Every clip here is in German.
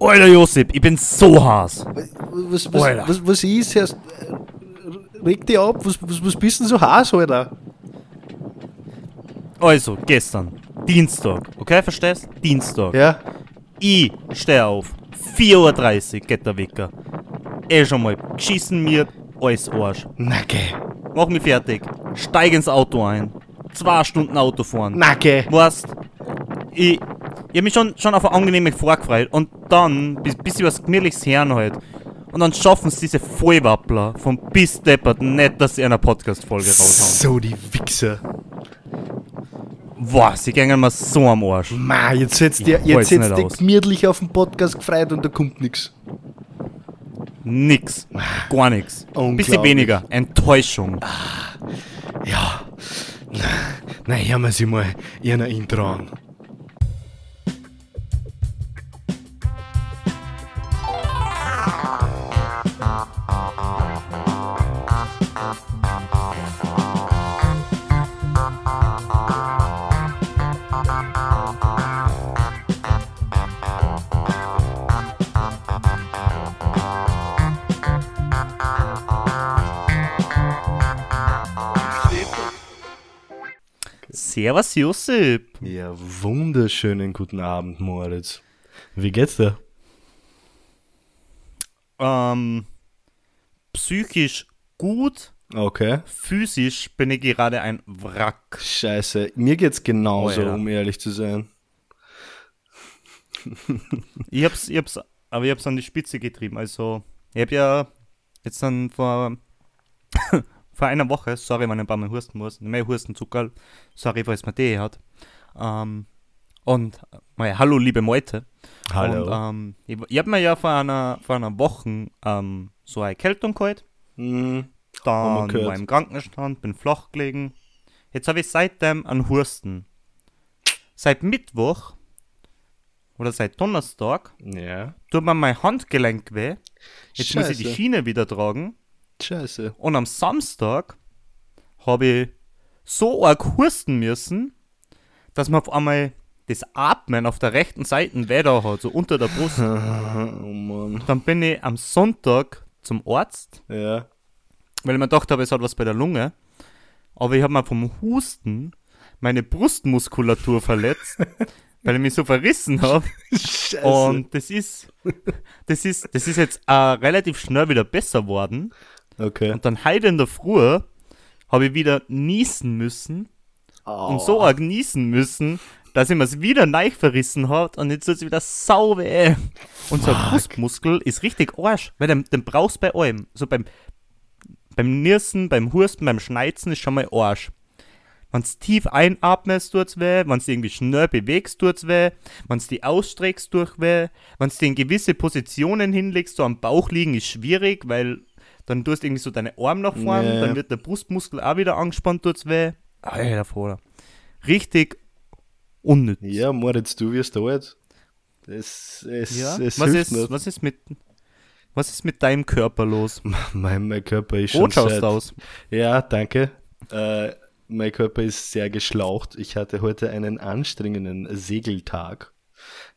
Alter Josip, ich bin so heiß. Was, was, Alter. was, was ist? Erst, reg dich ab, was, was, was bist denn so heiß, Alter? Also, gestern, Dienstag, okay, verstehst? Dienstag. Ja? Ich steh auf. 4.30 Uhr geht der Wecker. Eh schon mal geschissen mir, alles Arsch. Na geh. Mach mich fertig. Steig ins Auto ein. Zwei Stunden Auto fahren. Na geh. Weißt, ich, ich hab mich schon, schon auf eine angenehme vorgefreut und dann, bis, bis was gemütliches hören halt. Und dann schaffen es diese Vollwappler vom bis deppert nicht, dass sie eine Podcast-Folge raushauen. So die Wichser. Boah, sie gehen mir so am Arsch. Ma, jetzt setzt der, jetzt setzt der gemütlich auf den Podcast gefreut und da kommt nix. Nix. Gar nix. Bisschen weniger. Enttäuschung. Ja. Na, hören wir sie mal in ein Intro an. Servus Josip. Ja, wunderschönen guten Abend, Moritz. Wie geht's dir? Ähm, psychisch gut, Okay. physisch bin ich gerade ein Wrack. Scheiße, mir geht's genauso, Alter. um ehrlich zu sein. Ich hab's, ich hab's, aber ich hab's an die Spitze getrieben. Also, ich hab ja jetzt dann vor, vor einer Woche, sorry, wenn ich ein paar Mal husten muss, mehr Hustenzucker, sorry, falls man die hat. Ähm, und, mal, hallo, liebe Meute. Hallo. Und, ähm, ich, ich hab mir ja vor einer, vor einer Woche ähm, so eine Erkältung geholt. Hm, wir Dann war ich im Krankenstand, bin flach gelegen. Jetzt habe ich seitdem einen Husten. Seit Mittwoch oder seit Donnerstag ja. tut mir mein Handgelenk weh. Jetzt muss ich die Scheiße. Schiene wieder tragen. Scheiße. Und am Samstag habe ich so arg husten müssen, dass man auf einmal das Atmen auf der rechten Seite da hat, so unter der Brust. oh Mann. Dann bin ich am Sonntag zum Arzt Ja. weil ich mir gedacht habe, es hat was bei der Lunge. Aber ich habe mir vom Husten meine Brustmuskulatur verletzt, weil ich mich so verrissen habe. Scheiße. Und das ist, das ist, das ist jetzt äh, relativ schnell wieder besser worden. Okay. Und dann heute in der Früh habe ich wieder niesen müssen und so arg niesen müssen, dass ich mir es wieder neu verrissen hat und jetzt tut es wieder sau weh. Und so ein Brustmuskel ist richtig Arsch, weil den, den brauchst du bei allem. So beim, beim Nirsen, beim Husten, beim Schneizen ist schon mal Arsch. Wenn du tief einatmest, tut's weh. Wenn du irgendwie schnell bewegst, tut's weh. Wenn du die ausstreckst, tut weh. Wenn du in gewisse Positionen hinlegst, so am Bauch liegen, ist schwierig, weil dann tust du irgendwie so deine Arme nach vorne, Ja. dann wird der Brustmuskel auch wieder angespannt, tut's weh. Alter, Vater. Richtig unnütz. Ja, Moritz, du wirst alt. Es, es, Ja? es Was, hilft ist, nicht. was, ist mit, was ist mit deinem Körper los? Mein, mein Körper ist schon schaust seit... aus. Ja, danke. Äh, mein Körper ist sehr geschlaucht. Ich hatte heute einen anstrengenden Segeltag.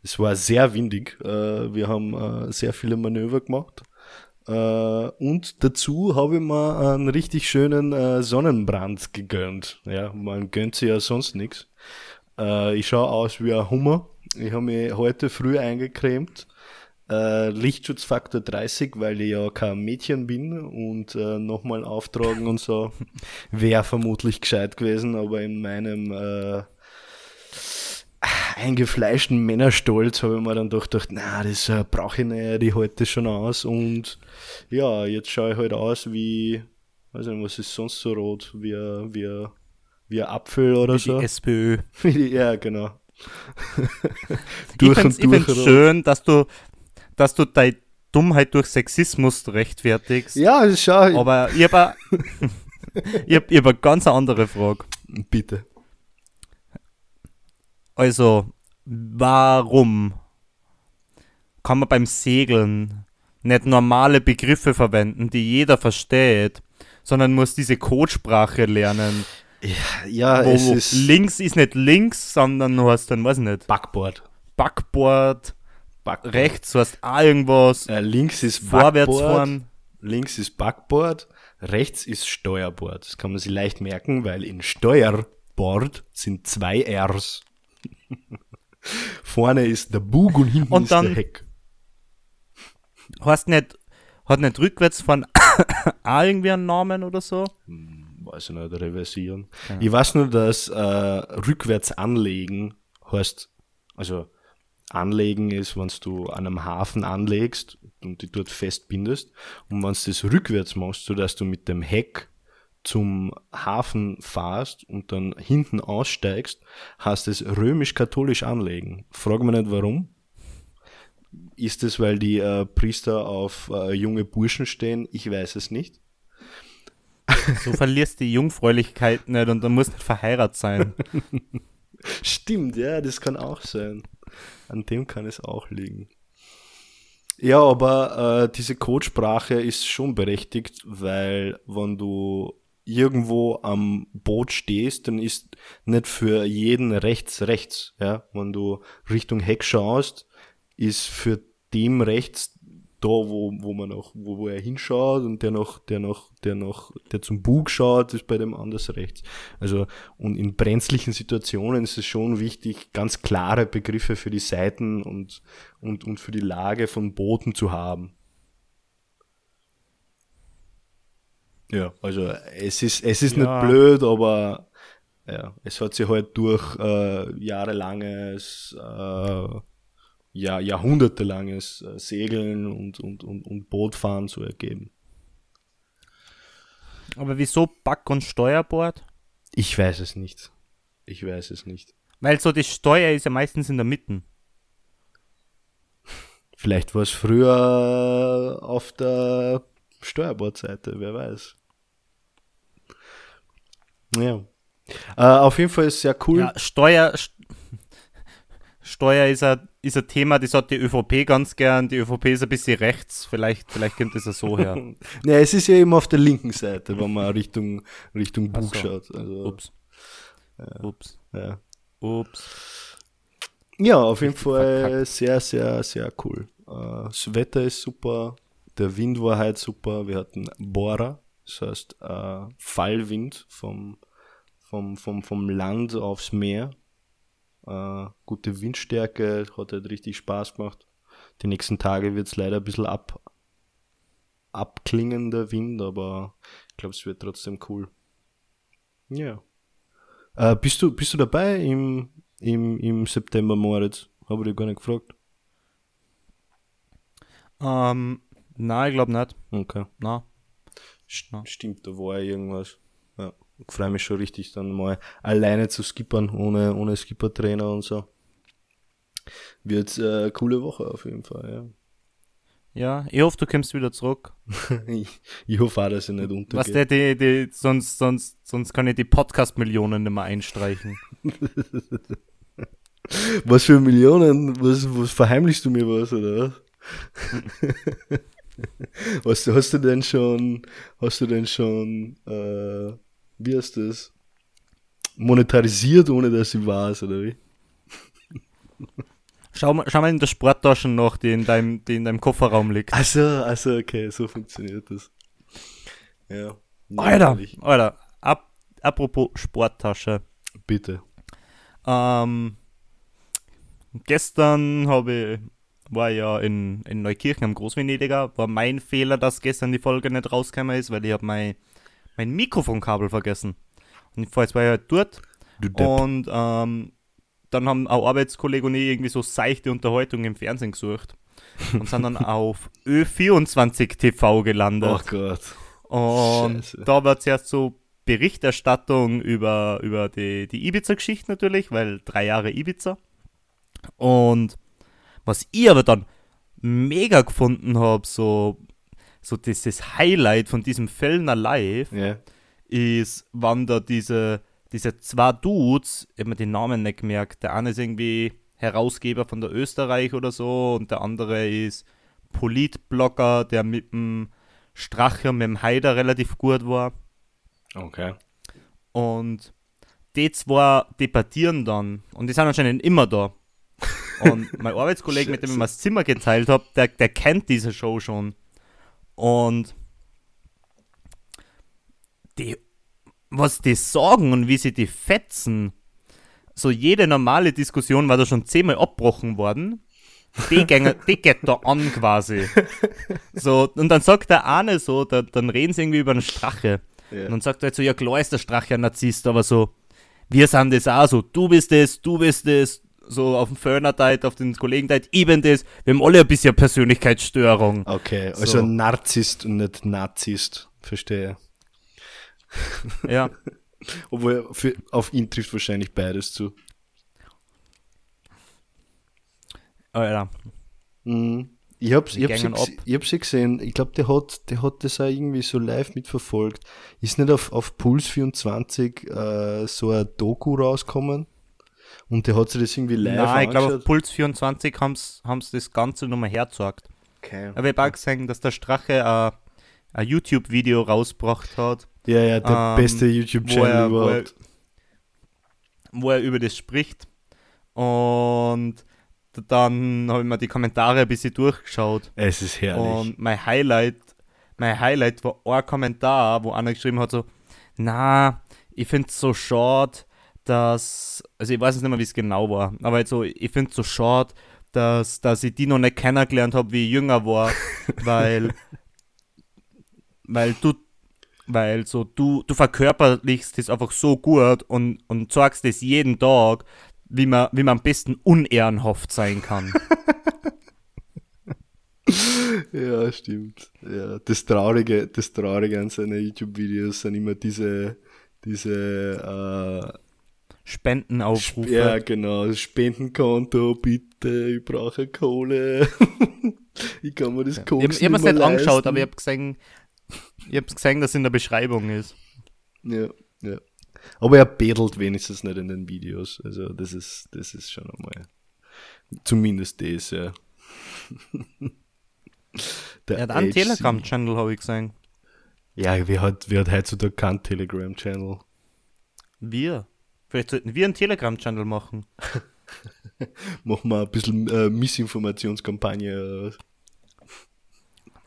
Es war sehr windig. Äh, wir haben äh, sehr viele Manöver gemacht. Äh, und dazu habe ich mir einen richtig schönen äh, Sonnenbrand gegönnt. Ja, man gönnt sich ja sonst nichts. Äh, ich schaue aus wie ein Hummer. Ich habe mich heute früh eingecremt. Lichtschutzfaktor 30, weil ich ja kein Mädchen bin und nochmal auftragen und so wäre vermutlich gescheit gewesen, aber in meinem äh, eingefleischten Männerstolz habe ich mir dann doch gedacht, na, das äh, brauche ich nicht, ich halte das schon aus und ja, jetzt schaue ich halt aus wie, weiß nicht, was ist sonst so rot, wie, wie, wie ein Apfel oder Die so. SPÖ. Wie die- ja, genau. Durch ich find's rot. schön, dass du, dass du deine Dummheit durch Sexismus rechtfertigst. Ja, schau, Aber ich habe ich hab, ich hab eine ganz andere Frage. bitte. Also, warum kann man beim Segeln nicht normale Begriffe verwenden, die jeder versteht, sondern muss diese Codesprache lernen? Ja, wo es ist links ist nicht links, sondern du hast dann, weiß ich nicht, Backboard. Backboard, Backboard. Rechts hast auch irgendwas. Äh, links ist Vorwärts fahren. Links ist Backboard. Rechts ist Steuerbord. Das kann man sich leicht merken, weil in Steuerbord sind zwei Rs. Vorne ist der Bug und hinten und ist der Heck. Hast nicht, hat nicht rückwärts von auch irgendwie einen Namen oder so? Hm, weiß ich nicht, reversieren. Ja. Ich weiß nur, dass äh, rückwärts anlegen heißt, also anlegen ist, wenn du an einem Hafen anlegst und die dort festbindest. Und wenn du das rückwärts machst, so dass du mit dem Heck zum Hafen fahrst und dann hinten aussteigst, heißt es römisch-katholisch anlegen. Frag mich nicht warum. Ist es, weil die äh, Priester auf äh, junge Burschen stehen? Ich weiß es nicht. So verlierst die Jungfräulichkeit nicht und dann musst du verheiratet sein. Stimmt, ja, das kann auch sein. An dem kann es auch liegen. Ja, aber äh, diese Codesprache ist schon berechtigt, weil wenn du irgendwo am Boot stehst, dann ist nicht für jeden rechts rechts. Ja? Wenn du Richtung Heck schaust, ist für dem rechts da, wo, wo man noch, wo, wo er hinschaut und der noch, der noch, der noch, der zum Bug schaut, ist bei dem anders rechts. Also, und in brenzlichen Situationen ist es schon wichtig, ganz klare Begriffe für die Seiten und, und, und für die Lage von Booten zu haben. Ja, also es ist, es ist ja. nicht blöd, aber ja, es hat sich halt durch äh, jahrelanges äh, ja, jahrhundertelanges äh, Segeln und, und, und, und Bootfahren zu ergeben. Aber wieso Back- und Steuerbord? Ich weiß es nicht. Ich weiß es nicht. Weil so die Steuer ist ja meistens in der Mitte. Vielleicht war es früher auf der Steuerbordseite, wer weiß. Ja. Äh, auf jeden Fall ist es sehr cool. Ja, Steuer, Steuer ist ein, ist ein Thema, das hat die ÖVP ganz gern. Die ÖVP ist ein bisschen rechts. Vielleicht, vielleicht kommt das ja so her. ja, es ist ja eben auf der linken Seite, wenn man Richtung, Richtung Bug so. schaut. Also, Ups. Ja. Ups. Ja. Ups. Ja, auf jeden Fall verkackt. sehr, sehr, sehr cool. Uh, das Wetter ist super. Der Wind war halt super. Wir hatten Bora, das heißt uh, Fallwind vom, vom, vom, vom Land aufs Meer äh, gute Windstärke, hat halt richtig Spaß gemacht. Die nächsten Tage wird es leider ein bisschen ab, abklingen, der Wind, aber ich glaube, es wird trotzdem cool. Ja. Äh, bist, du, bist du dabei im, im, im September, Moritz? Habe ich dich gar nicht gefragt. Ähm, nein, ich glaube nicht. Okay. Nein. Stimmt, da war irgendwas ich freue mich schon richtig, dann mal alleine zu skippern, ohne, ohne Skippertrainer und so. Wird äh, eine coole Woche auf jeden Fall, ja. Ja, ich hoffe, du kommst wieder zurück. ich, ich hoffe auch, dass ich nicht untergehe. Was der, die, die, sonst, sonst, sonst kann ich die Podcast-Millionen nicht mehr einstreichen. was für Millionen? Was, was verheimlichst du mir was, oder was? hast, hast du denn schon, hast du denn schon, äh, wie heißt das? Monetarisiert, ohne dass ich weiß, oder wie? Schau mal, schau mal in der Sporttasche nach, die in deinem, die in deinem Kofferraum liegt. Also, also okay, so funktioniert das. Ja. Alter, Alter, ab, apropos Sporttasche. Bitte. Ähm, gestern habe ich, war ja in, in Neukirchen am Großvenediger. War mein Fehler, dass gestern die Folge nicht rausgekommen ist, weil ich habe mein mein Mikrofonkabel vergessen. Und ich jetzt war ja halt dort. Und ähm, dann haben auch Arbeitskollegen und ich irgendwie so seichte Unterhaltung im Fernsehen gesucht. Und sind dann auf Ö24 TV gelandet. Oh Gott. Und Scheiße. da war zuerst so Berichterstattung über, über die, die Ibiza-Geschichte natürlich, weil drei Jahre Ibiza. Und was ich aber dann mega gefunden habe, so so dieses Highlight von diesem Fellner Live yeah. ist, wann da diese, diese zwei Dudes, ich habe mir den Namen nicht gemerkt, der eine ist irgendwie Herausgeber von der Österreich oder so und der andere ist Politblogger, der mit dem Stracher, mit dem Haider relativ gut war. Okay. Und die zwei debattieren dann und die sind anscheinend immer da. Und mein Arbeitskollege, mit dem ich mir das Zimmer geteilt habe, der, der kennt diese Show schon. Und die, was die sagen und wie sie die fetzen, so jede normale Diskussion war da schon zehnmal abgebrochen worden. Die, gänge, die geht da an quasi. So, und dann sagt der eine so, da, dann reden sie irgendwie über einen Strache. Ja. Und dann sagt er halt so, ja klar ist der Strache ein Narzisst, aber so, wir sind das auch so, du bist es, du bist es, so auf dem Föhner deit, auf den Kollegen ich bin das, wir haben alle ein bisschen Persönlichkeitsstörung. Okay, also So. Narzisst und nicht Nazist. Verstehe. Ja, Obwohl, für, auf ihn trifft wahrscheinlich beides zu. Alter. Mhm. Ich hab's, ich hab's, ich, ich hab's ja gesehen. Ich glaube, der hat, der hat das auch irgendwie so live mitverfolgt. Ist nicht auf, auf Puls 24 äh, so ein Doku rausgekommen? Und der hat sich das irgendwie live Nein, ich glaube, auf? Puls 24 haben sie das Ganze nochmal hergezeigt. Okay. Aber ich habe auch gesehen, dass der Strache äh, ein YouTube-Video rausgebracht hat, Ja, ja, der ähm, beste YouTube-Channel er, wo, er, überhaupt. wo er über das spricht. Und dann habe ich mir die Kommentare ein bisschen durchgeschaut. Es ist herrlich. Und mein Highlight, mein Highlight war ein Kommentar, wo einer geschrieben hat so, na, ich finde es so schade, dass, also ich weiß jetzt nicht mehr, wie es genau war, aber halt so, ich finde es so schade, dass, dass ich die noch nicht kennengelernt habe, wie ich jünger war, weil, weil du, weil so, du, du verkörperlichst das einfach so gut und, und sagst das jeden Tag, wie man, wie man am besten unehrenhaft sein kann. Ja, stimmt. Ja, das Traurige, das Traurige an seinen YouTube-Videos sind immer diese, diese, Spendenaufrufe. ja, genau, Spendenkonto, bitte, ich brauche Kohle. ich kann mir das Ich, Koks ich habe es nicht angeschaut, leisten. aber ich habe gesehen, ich habe gesehen, dass es in der Beschreibung ist. Ja, ja. Aber er bedelt wenigstens nicht in den Videos. Also, das ist, das ist schon einmal, zumindest das, ja. Der Er hat einen. Telegram-Channel, habe ich gesehen. Ja, wer hat, wer hat heutzutage keinen Telegram-Channel? Wir. Vielleicht sollten wir einen Telegram-Channel machen. Machen wir ein bisschen äh, Missinformationskampagne.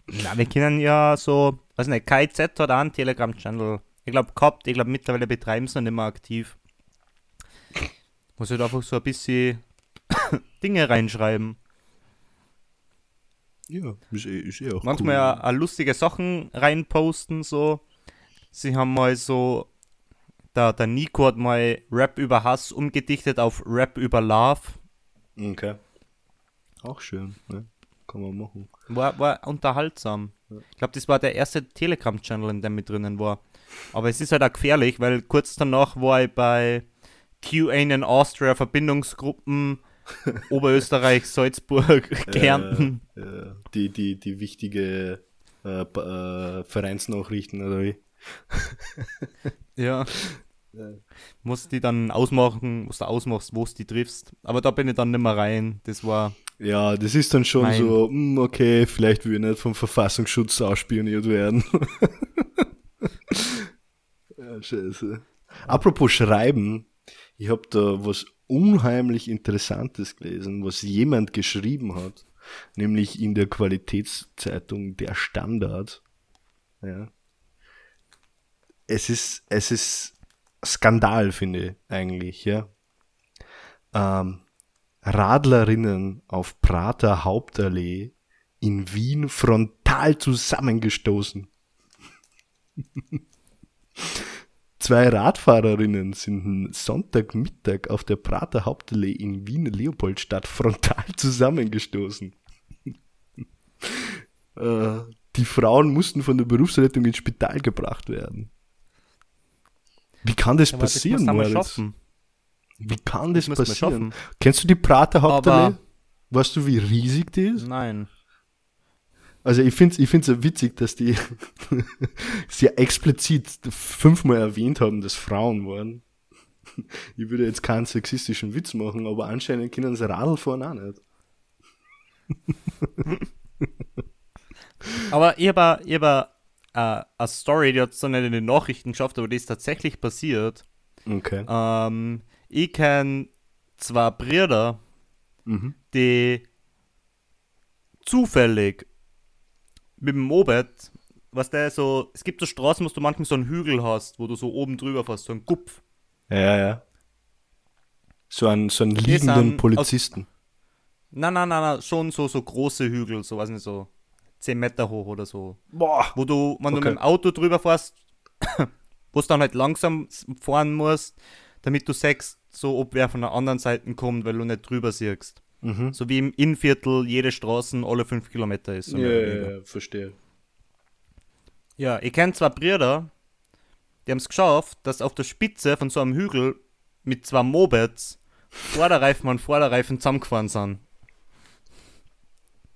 Na, wir können ja so, weiß nicht, KIZ hat auch einen Telegram-Channel. Ich glaube, gehabt, ich glaube, mittlerweile betreiben sie ihn nicht mehr aktiv. Muss halt einfach so ein bisschen Dinge reinschreiben. Ja, ist eh, ist eh auch Manchmal cool. ja auch lustige Sachen reinposten, so. Sie haben mal so, der, der Nico hat mal Rap über Hass umgedichtet auf Rap über Love. Okay. Auch schön, ne? Kann man machen. War, war unterhaltsam. Ich glaube, das war der erste Telegram-Channel, in dem mit drinnen war. Aber es ist halt auch gefährlich, weil kurz danach war ich bei QA in Austria Verbindungsgruppen Oberösterreich, Salzburg, Kärnten. Äh, äh, die, die, die wichtige äh, äh, Vereinsnachrichten oder wie? Ja. Musst die dann ausmachen, was du ausmachst, wo du die triffst. Aber da bin ich dann nicht mehr rein. Das war. Ja, das ist dann schon Mein- so, hm, okay, vielleicht will ich nicht vom Verfassungsschutz ausspioniert werden. ja, scheiße. Apropos Schreiben, ich habe da was unheimlich Interessantes gelesen, was jemand geschrieben hat, nämlich in der Qualitätszeitung Der Standard. Ja. Es ist, es ist Skandal, finde ich eigentlich, ja. Ähm, Radlerinnen auf Prater Hauptallee in Wien frontal zusammengestoßen. Zwei Radfahrerinnen sind Sonntagmittag auf der Prater Hauptallee in Wien-Leopoldstadt frontal zusammengestoßen. äh, die Frauen mussten von der Berufsrettung ins Spital gebracht werden. Wie kann das das passieren, einmal Moritz? Wie kann das, Das passieren? schaffen. Kennst du die Prater Hauptallee? Weißt du, wie riesig die ist? Nein. Also ich finde es ich find's ja witzig, dass die sehr explizit fünfmal erwähnt haben, dass Frauen waren. Ich würde jetzt keinen sexistischen Witz machen, aber anscheinend können sie Radl fahren auch nicht. Aber ich habe hab eine Story, die hat es dann nicht in den Nachrichten geschafft, aber die ist tatsächlich passiert. Okay. Ähm, ich kenne zwei Brüder, Mhm. die zufällig mit dem Moped, was der so, es gibt so Straßen, wo du manchmal so einen Hügel hast, wo du so oben drüber fährst, so einen Gupf. Ja, ja. So einen, so einen liegenden aus- Polizisten. Nein, nein, nein, nein, schon so, so große Hügel, so weiß nicht, so 10 Meter hoch oder so. Boah. Wo du, wenn du Okay. mit dem Auto drüber fährst, wo du dann halt langsam fahren musst, damit du siehst, so ob wer von der anderen Seite kommt, weil du nicht drüber siehst. Mhm. So wie im Innviertel jede Straßen alle 5 Kilometer ist. so Ja, ja, ja, verstehe. Ja, ich kenne zwei Brüder, die haben es geschafft, dass auf der Spitze von so einem Hügel mit zwei Mopeds Vorderreifen und Vorderreifen zusammengefahren sind.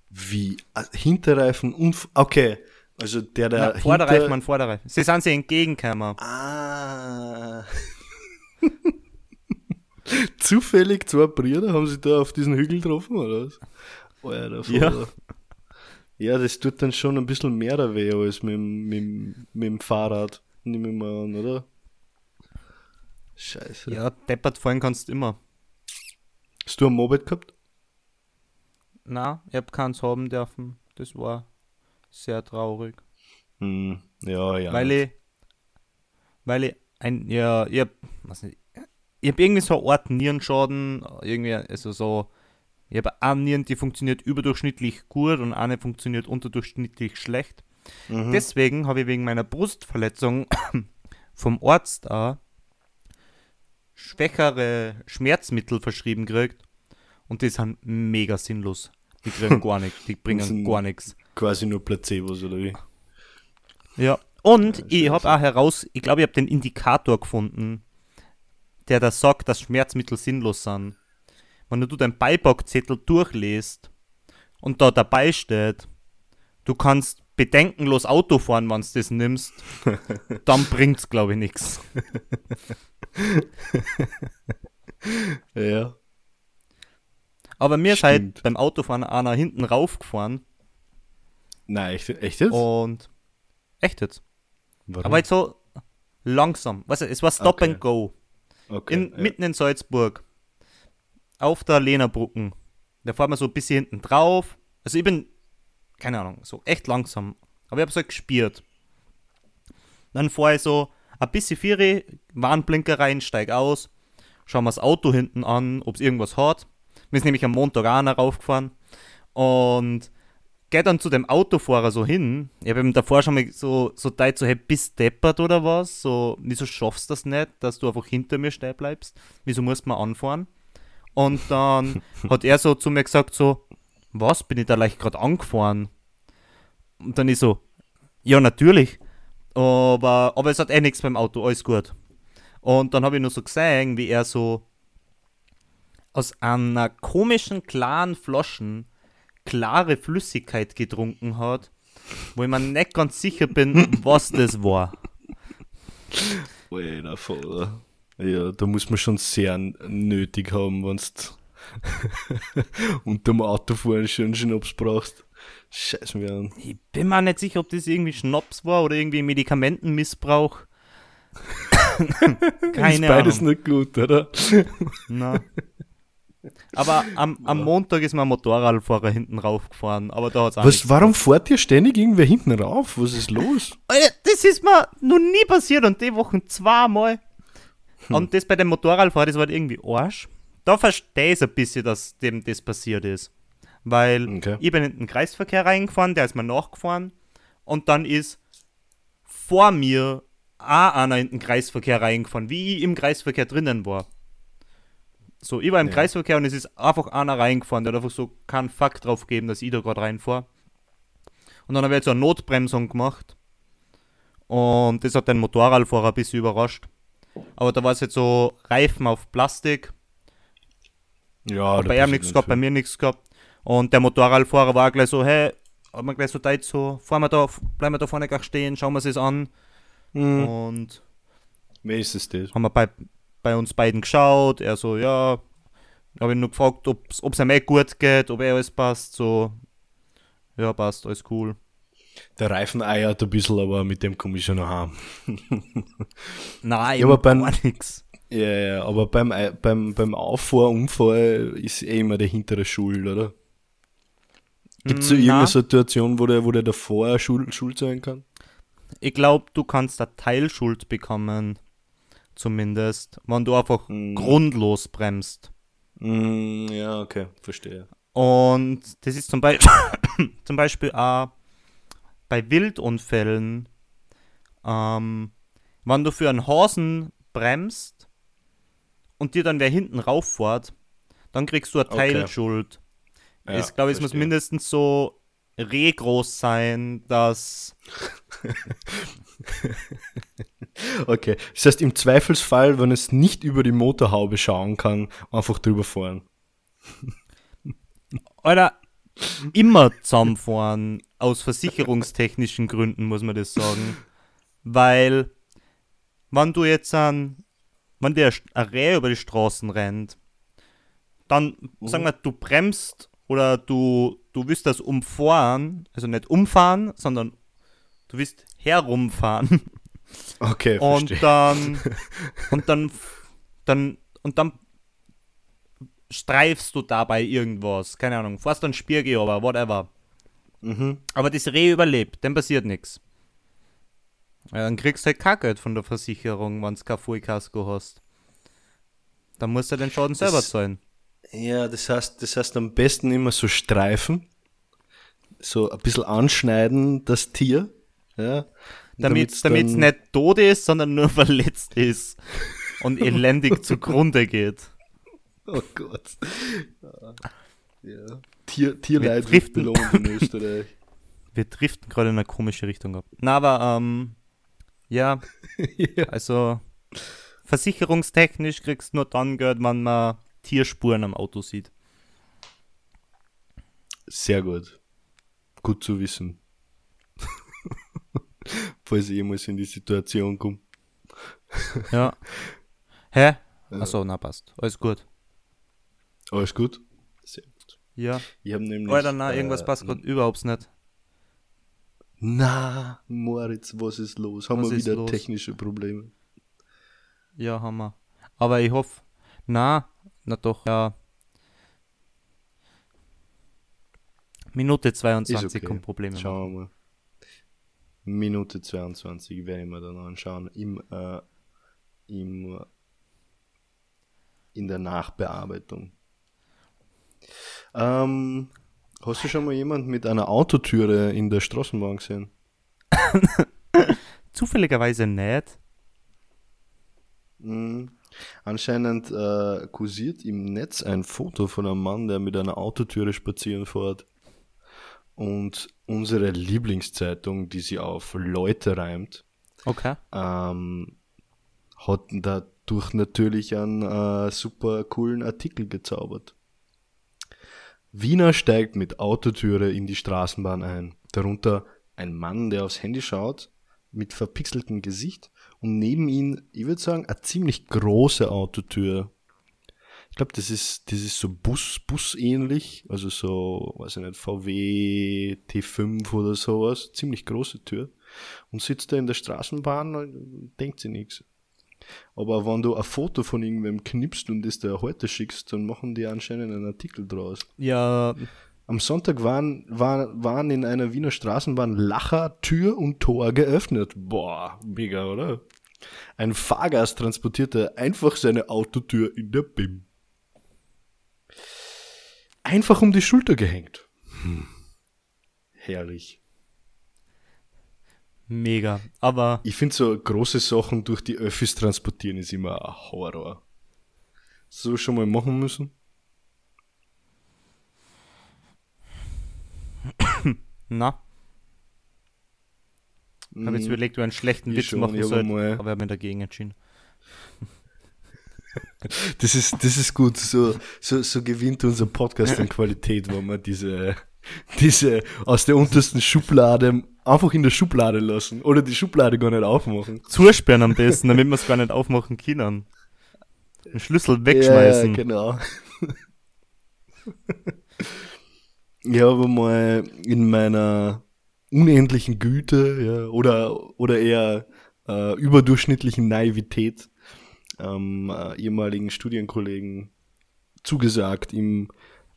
Wie? Ah, Hinterreifen und. Okay. Also der, der. Ja, Vorderreifen und Vorderreifen. Sie sind sich entgegengekommen. Ah. Zufällig zwei Brüder haben sie da auf diesen Hügel getroffen, oder was? Alter, Ja. Vater. Ja, das tut dann schon ein bisschen mehr weh als mit, dem- mit, dem- mit dem Fahrrad. Nehmen wir mal an, oder? Scheiße. Ja, deppert fallen kannst du immer. Hast du ein Moped gehabt? Na, ich hab keins haben dürfen. Das war sehr traurig. Hm, ja, ja. Weil ich, weil ich ein, ja, ich hab, was nicht, ich hab irgendwie so eine Art Nierenschaden, irgendwie, also so, ich habe eine Nieren, die funktioniert überdurchschnittlich gut und eine funktioniert unterdurchschnittlich schlecht. Mhm. Deswegen habe ich wegen meiner Brustverletzung vom Arzt auch schwächere Schmerzmittel verschrieben gekriegt und die sind mega sinnlos. Die kriegen gar nichts, die bringen gar nichts. Quasi nur Placebos, oder wie? Ja. Und ich scheiße. habe auch heraus, ich glaube, ich habe den Indikator gefunden, der da sagt, dass Schmerzmittel sinnlos sind. Wenn du deinen Beipackzettel durchliest und da dabei steht, du kannst bedenkenlos Auto fahren, wenn du das nimmst, dann bringt's, glaube ich, nichts. Ja. Aber mir ist halt Stimmt. beim Autofahren einer hinten raufgefahren Nein, echt, echt jetzt? und echt jetzt. Warum? Aber jetzt so langsam. Weißt du, es war Stop Okay. and Go. okay, in, ja. mitten in Salzburg. Auf der Lehnerbrücken. Da fahren wir so ein bisschen hinten drauf. Also ich bin, keine Ahnung, so echt langsam. Aber ich habe so gespielt. Dann fahre ich so ein bisschen vier, Warnblinker rein, steig aus, schauen wir das Auto hinten an, ob es irgendwas hat. Wir sind nämlich am Montag auch noch raufgefahren. Und gehe dann zu dem Autofahrer so hin. Ich habe ihm davor schon mal so, so teilt, so, hey, bist deppert oder was? So, wieso schaffst du das nicht, dass du einfach hinter mir stehen bleibst? Wieso musst du mal anfahren? Und dann hat er so zu mir gesagt, so, was, bin ich da leicht gerade angefahren? Und dann ist so, ja, natürlich. Aber, aber es hat eh nichts beim Auto, alles gut. Und dann habe ich nur so gesehen, wie er so aus einer komischen, klaren Flaschen klare Flüssigkeit getrunken hat, wo ich mir nicht ganz sicher bin, was das war. Alter, Vater. Ja, da muss man schon sehr nötig haben, wenn du unterm Autofahren schon Schnaps brauchst. Scheiß mir an. Ich bin mir nicht sicher, ob das irgendwie Schnaps war oder irgendwie Medikamentenmissbrauch. Keine ist beides Ahnung. nicht gut, oder? Na. Aber am, am Montag ist mein Motorradfahrer hinten raufgefahren, aber da hat es warum fährt dir ständig irgendwer hinten rauf? Was ist los? Das ist mir noch nie passiert und die Wochen zweimal. Und das bei dem Motorradfahrer, das war halt irgendwie Arsch. Da verstehe ich ein bisschen, dass dem das passiert ist. Weil Okay. ich bin in den Kreisverkehr reingefahren, der ist mir nachgefahren und dann ist vor mir auch einer in den Kreisverkehr reingefahren, wie ich im Kreisverkehr drinnen war. So, ich war im Ja. Kreisverkehr und es ist einfach einer reingefahren, der hat einfach so keinen Fakt drauf gegeben, dass ich da gerade reinfahre. Und dann habe ich jetzt so eine Notbremsung gemacht. Und das hat den Motorradfahrer ein bisschen überrascht. Aber da war es jetzt so Reifen auf Plastik. Ja, Hat bei ihm nichts gehabt, bei mir nichts gehabt. Und der Motorradfahrer war gleich so, hey, hat mir gleich so teilt so, fahren wir da, bleiben wir da vorne gleich stehen, schauen wir es an. Mhm. Und Wer ist es das? haben wir bei, bei uns beiden geschaut. Er so, ja. Habe ihn nur gefragt, ob es ihm eh gut geht, ob er alles passt. So, ja, passt, alles cool. Der Reifen eiert ein bisschen, aber mit dem komme ich schon noch heim. Nein, Ja, aber beim- gar nix. Ja, ja, aber beim, beim, beim Auffahrunfall ist eh immer der hintere schuld, oder? Gibt es so Mm, irgendeine. Situation, wo der, wo der davor schuld, schuld sein kann? Ich glaube, du kannst da Teilschuld bekommen. Zumindest, wenn du einfach Mhm. grundlos bremst. Mm, ja, okay, verstehe. Und das ist zum, Beispiel zum Beispiel auch bei Wildunfällen, ähm, wenn du für einen Hasen bremst und dir dann wer hinten rauffährt, dann kriegst du eine Okay. Teilschuld. Ja, ich glaube, es muss mindestens so regroß sein, dass Okay, das heißt im Zweifelsfall, wenn es nicht über die Motorhaube schauen kann, einfach drüber fahren. Alter, immer zusammenfahren, aus versicherungstechnischen Gründen, muss man das sagen. Weil, wenn du jetzt an, wenn der ein Reh über die Straßen rennt, dann, sagen wir, du bremst oder du, du willst das umfahren, also nicht umfahren, sondern du willst herumfahren Okay, und verstehe. dann, und dann, dann, und dann streifst du dabei irgendwas, keine Ahnung, fährst dann Spierge aber whatever. Mhm. Aber das Reh überlebt, dann passiert nichts. Ja, dann kriegst du halt kein Geld von der Versicherung, wenn du kein Vollkasko hast. Dann musst du den Schaden selber Das- zahlen. Ja, das heißt, das heißt am besten immer so streifen, so ein bisschen anschneiden, das Tier, ja. Damit es damit's nicht tot ist, sondern nur verletzt ist und elendig zugrunde geht. Oh Gott. Ja. Tier, Tierleid Wir wird belohnt in Österreich. Wir driften gerade in eine komische Richtung ab. Na, aber, ähm, ja, ja. also versicherungstechnisch kriegst du nur dann Geld, wenn man Tierspuren am Auto sieht. Sehr gut. Gut zu wissen. Falls ich jemals in die Situation komme. Ja. Hä? Achso, na passt. Alles gut. Alles gut? Sehr gut. Ja. Ich habe nämlich. Alter, na, irgendwas äh, passt gerade überhaupt nicht. Na, Moritz, was ist los? Haben Was wir wieder los? technische Probleme? Ja, haben wir. Aber ich hoffe, na, na doch, ja. Minute 22 Ist okay. kommt Probleme. Schauen wir mal. Minute 22 werde ich mir dann anschauen. Im, äh, im, in der Nachbearbeitung. Ähm, hast du schon mal jemand mit einer Autotüre in der Straßenbahn gesehen? Zufälligerweise nicht. Mhm. Anscheinend äh, kursiert im Netz ein Foto von einem Mann, der mit einer Autotüre spazieren fährt. Und unsere Lieblingszeitung, die sie auf Leute reimt, Okay. ähm, hat dadurch natürlich einen äh, super coolen Artikel gezaubert. Wiener steigt mit Autotüre in die Straßenbahn ein. Darunter ein Mann, der aufs Handy schaut, mit verpixeltem Gesicht und neben ihm, ich würde sagen, eine ziemlich große Autotür. Ich glaube, das ist, das ist so Bus, Bus ähnlich, also so, weiß ich nicht, VW T5 oder sowas, ziemlich große Tür. Und sitzt da in der Straßenbahn und denkt sich nichts. Aber wenn du ein Foto von irgendwem knippst und das der heute schickst, dann machen die anscheinend einen Artikel draus. Ja, Am Sonntag waren, waren, waren in einer Wiener Straßenbahn Lacher, Tür und Tor geöffnet. Boah, mega, oder? Ein Fahrgast transportierte einfach seine Autotür in der BIM. Einfach um die Schulter gehängt. Hm. Herrlich. mega. Aber Ich finde so große Sachen durch die Öffis transportieren ist immer ein Horror. So schon mal machen müssen? na, habe jetzt Mm, überlegt, wie einen schlechten ich Witz schon, machen ich soll, aber ich habe mich dagegen entschieden. Das ist, das ist gut. So, so, so gewinnt unser Podcast an Qualität, wenn wir diese, diese aus der untersten Schublade einfach in der Schublade lassen oder die Schublade gar nicht aufmachen. Zusperren am besten, damit wir es gar nicht aufmachen können. Den Schlüssel wegschmeißen. Ja, genau. ich habe mal in meiner unendlichen Güte ja, oder, oder eher äh, überdurchschnittlichen Naivität ähm, äh, ehemaligen Studienkollegen zugesagt, ihm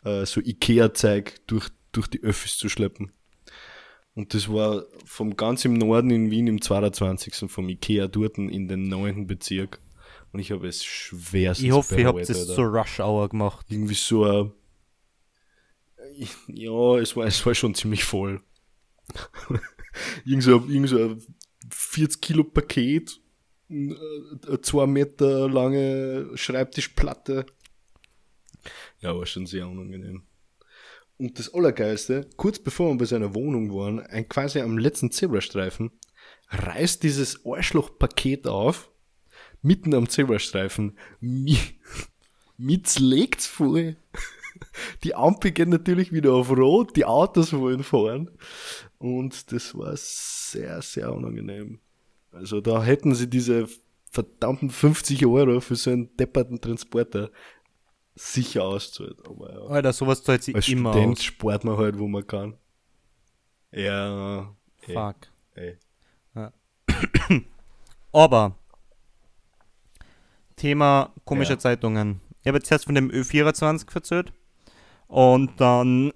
äh, so Ikea-Zeug durch, durch die Öffis zu schleppen. Und das war vom ganz im Norden in Wien im 22. vom Ikea dort in den 9. Bezirk. Und ich habe es schwer Ich hoffe, ihr habt es zur Rush Hour gemacht. Irgendwie so ein, ja, es war, es war schon ziemlich voll. irgend, so, irgend so ein 40 Kilo Paket, eine 2 Meter lange Schreibtischplatte. Ja, war schon sehr unangenehm. Und das Allergeilste, kurz bevor wir bei seiner Wohnung waren, ein quasi am letzten Zebrastreifen, reißt dieses Arschloch-Paket auf, mitten am Zebrastreifen, mit legt's voll. Die Ampel geht natürlich wieder auf Rot, die Autos wollen fahren. Und das war sehr, sehr unangenehm. Also da hätten sie diese verdammten 50 Euro für so einen depperten Transporter sicher auszahlt. Aber ja. Alter, sowas zahlt sich Als immer Student aus. spart man halt, wo man kann. Ja. ey, Fuck. ey. Aber Thema komische Ja. Zeitungen. Ich habe jetzt erst von dem Ö24 erzählt. Und dann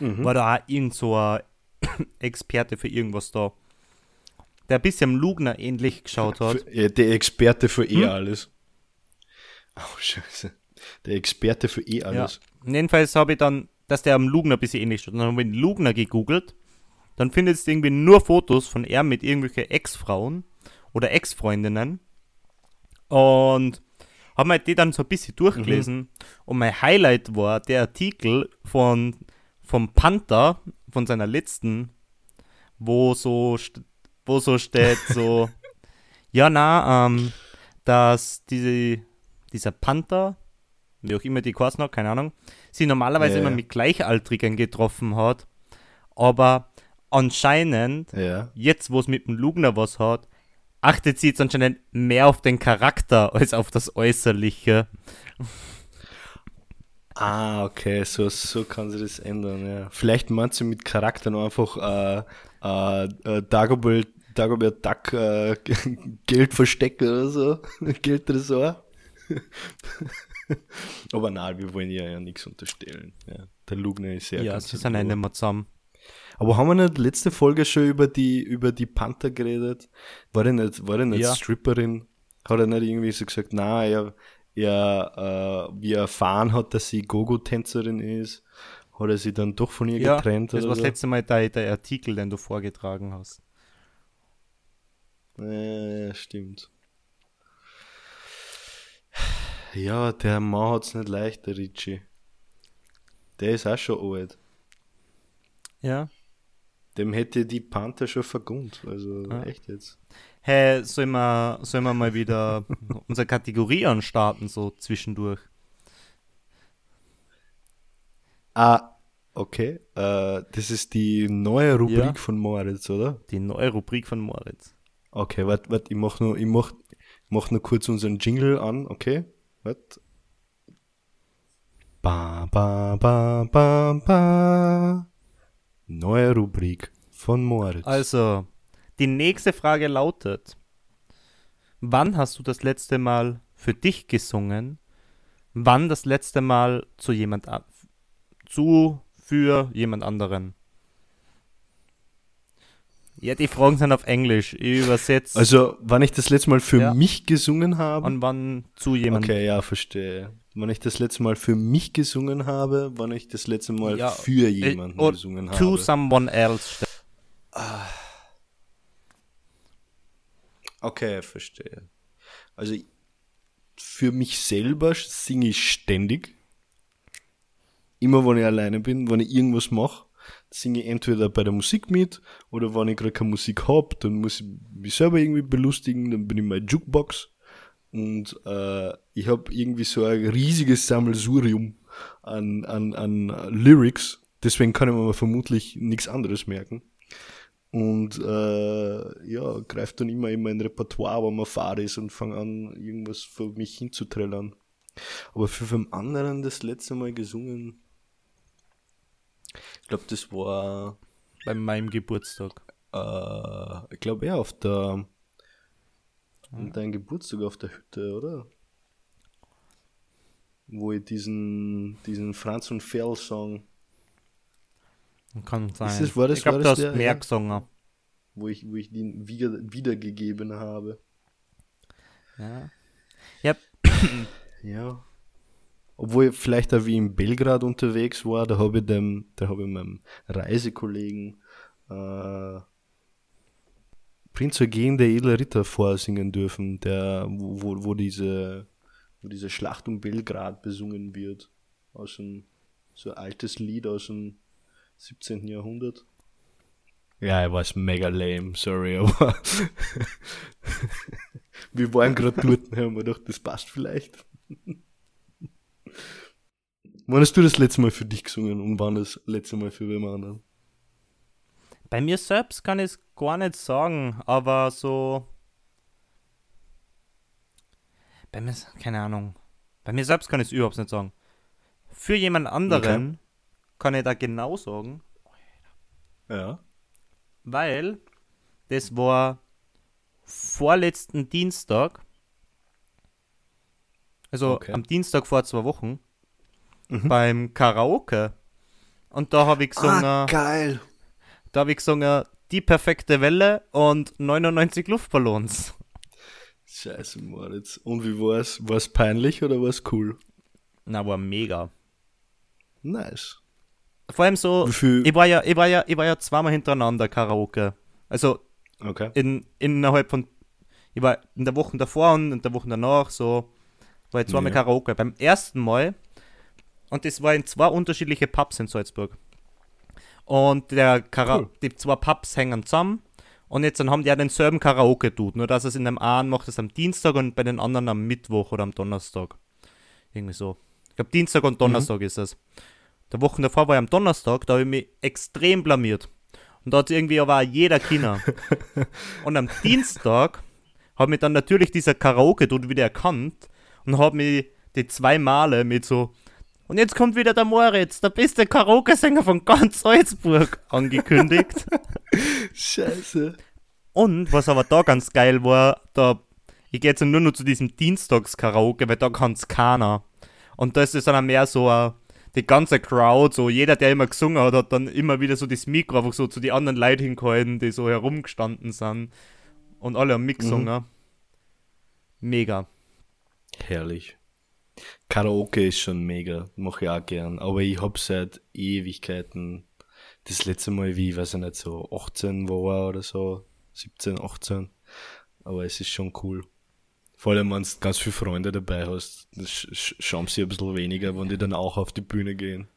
Mhm. war da auch irgend so ein Experte für irgendwas da, der ein bisschen am Lugner ähnlich geschaut hat. Ja, der Experte für eh Hm? alles. Oh, scheiße. Der Experte für eh Ja. alles. Jedenfalls habe ich dann, dass der am Lugner ein bisschen ähnlich schaut. Dann habe ich den Lugner gegoogelt. Dann findest du irgendwie nur Fotos von er mit irgendwelchen Ex-Frauen oder Ex-Freundinnen. Und habe mir die dann so ein bisschen durchgelesen. Und mein Highlight war der Artikel von vom Panther, von seiner letzten, wo so, wo so steht, so, ja, na, ähm, dass diese, dieser Panther, wie auch immer die Kurs noch, keine Ahnung, sie normalerweise Ja, immer ja. mit Gleichaltrigen getroffen hat, aber anscheinend, Ja. jetzt wo es mit dem Lugner was hat, achtet sie jetzt anscheinend mehr auf den Charakter als auf das Äußerliche. Ah, okay, so, so kann sich das ändern, ja. Vielleicht meint sie mit Charakter nur einfach äh, äh, äh, Dagobert, Dagobert Duck äh, Geldverstecke oder so, Geldtresor. Aber nein, wir wollen ihr ja nichts unterstellen. Ja. Der Lugner ist sehr Ja, sie sind ja nicht mehr zusammen. Aber haben wir nicht letzte Folge schon über die, über die Panther geredet? War die nicht, war die nicht Ja. Stripperin? Hat er nicht irgendwie so gesagt, na, er, er, äh, wie er erfahren hat, dass sie Gogo-Tänzerin ist, hat er sie dann doch von ihr Ja, getrennt das war das so? letzte Mal der, der Artikel, den du vorgetragen hast. Ja, ja, stimmt. Ja, der Mann hat's nicht leicht, der Ritchie. Der ist auch schon alt. Ja. Dem hätte die Panther schon vergund. Also Ja. echt jetzt. Hey, sollen wir, sollen wir mal wieder unsere Kategorie anstarten, so zwischendurch? Ah, okay. Äh, das ist die neue Rubrik Ja. von Moritz, oder? Die neue Rubrik von Moritz. Okay, warte, warte, ich mach nur, ich mach, mach nur kurz unseren Jingle an, okay? Warte. Ba, ba, ba, ba, ba. Neue Rubrik von Moritz. Also, die nächste Frage lautet: Wann hast du das letzte Mal für dich gesungen? Wann das letzte Mal zu jemand an zu für jemand anderen? Ja, die Fragen sind auf Englisch. Ich übersetze. Also, wann ich das letzte Mal für Ja. mich gesungen habe. und wann zu jemand Okay, ja, verstehe. Wann ich das letzte Mal für mich gesungen habe, wann ich das letzte Mal Ja, für äh, jemanden or gesungen to habe. someone else. Okay, verstehe. Also für mich selber singe ich ständig. Immer wenn ich alleine bin, wenn ich irgendwas mache, singe ich entweder bei der Musik mit oder wenn ich gerade keine Musik hab, dann muss ich mich selber irgendwie belustigen, dann bin ich meine Jukebox und äh, ich habe irgendwie so ein riesiges Sammelsurium an, an, an Lyrics, deswegen kann ich mir vermutlich nichts anderes merken. Und äh, ja, greift dann immer in mein Repertoire, wenn man fahrt ist und fange an, irgendwas für mich hinzuträllern. Aber für den anderen das letzte Mal gesungen, ich glaube, das war, Bei meinem Geburtstag. äh, ich glaube, eher auf der, Und dein Geburtstag auf der Hütte, oder? Wo ich diesen, diesen Franz und Ferl-Song, Kann sein. Ist das- war das- ich glaube, du das hast der- mehr ja? gesungen. wo ich, wo ich den wieder, wiedergegeben habe. Ja. Ja, Ja. Obwohl ich vielleicht auch wie in Belgrad unterwegs war, da habe ich dem, da habe ich meinem Reisekollegen äh, Prinz Eugen der edle Ritter vorsingen dürfen, der, wo, wo, diese, wo diese Schlacht um Belgrad besungen wird. Aus einem, so ein altes Lied aus dem 17. Jahrhundert. Ja, ich weiß mega lame, sorry, aber wir waren gerade dort haben wir gedacht, das passt vielleicht. Wann hast du das letzte Mal für dich gesungen und wann das letzte Mal für wem anderen? bei mir selbst kann ich es gar nicht sagen, aber so. Bei mir, keine Ahnung. Bei mir selbst kann ich es überhaupt nicht sagen. Für jemand anderen kann ich da genau sagen, Ja. weil das war vorletzten Dienstag. Also Okay. am Dienstag vor zwei Wochen Mhm. beim Karaoke. Und da habe ich gesungen, Ah, geil. da habe ich gesungen, die perfekte Welle und 99 Luftballons. Scheiße, Moritz. Und wie war's? War's peinlich oder war's cool? Na, war mega. Nice. Vor allem so, ich war ja, ich war ja, ich war ja zweimal hintereinander Karaoke. Also Okay. in, innerhalb von, ich war in der Woche davor und in der Woche danach so, war ich zweimal Ja. Karaoke. Beim ersten Mal, und das war in zwei unterschiedliche Pubs in Salzburg. Und der Kara Cool. die zwei Pubs hängen zusammen. Und jetzt dann haben die ja denselben Karaoke-Dude, nur dass es in dem einen macht es am Dienstag und bei den anderen am Mittwoch oder am Donnerstag. Irgendwie so. Ich glaube, Dienstag und Donnerstag ist es. Der Wochen davor war ich am Donnerstag, da habe ich mich extrem blamiert. Und da hat irgendwie aber jeder Kinder. und am Dienstag hat mich dann natürlich dieser Karaoke-Dude wieder erkannt und hat mich die zwei Male mit so und jetzt kommt wieder der Moritz, der beste Karaoke-Sänger von ganz Salzburg, angekündigt. Scheiße. Und was aber da ganz geil war, da, ich gehe jetzt nur noch zu diesem Dienstags-Karaoke, weil da kann's keiner. Und das ist dann auch mehr so äh, die ganze Crowd, so jeder, der immer gesungen hat, hat dann immer wieder so das Mikro einfach so zu den anderen Leuten hingehalten, die so herumgestanden sind. Und alle haben mitgesungen. Mega. Herrlich. Karaoke ist schon mega, mache ich auch gern. Aber ich hab seit Ewigkeiten das letzte Mal, wie ich weiß ich nicht, so 18 war oder so, 17, 18. Aber es ist schon cool. Vor allem, wenn du ganz viele Freunde dabei hast, schauen sie ein bisschen weniger, wenn die dann auch auf die Bühne gehen.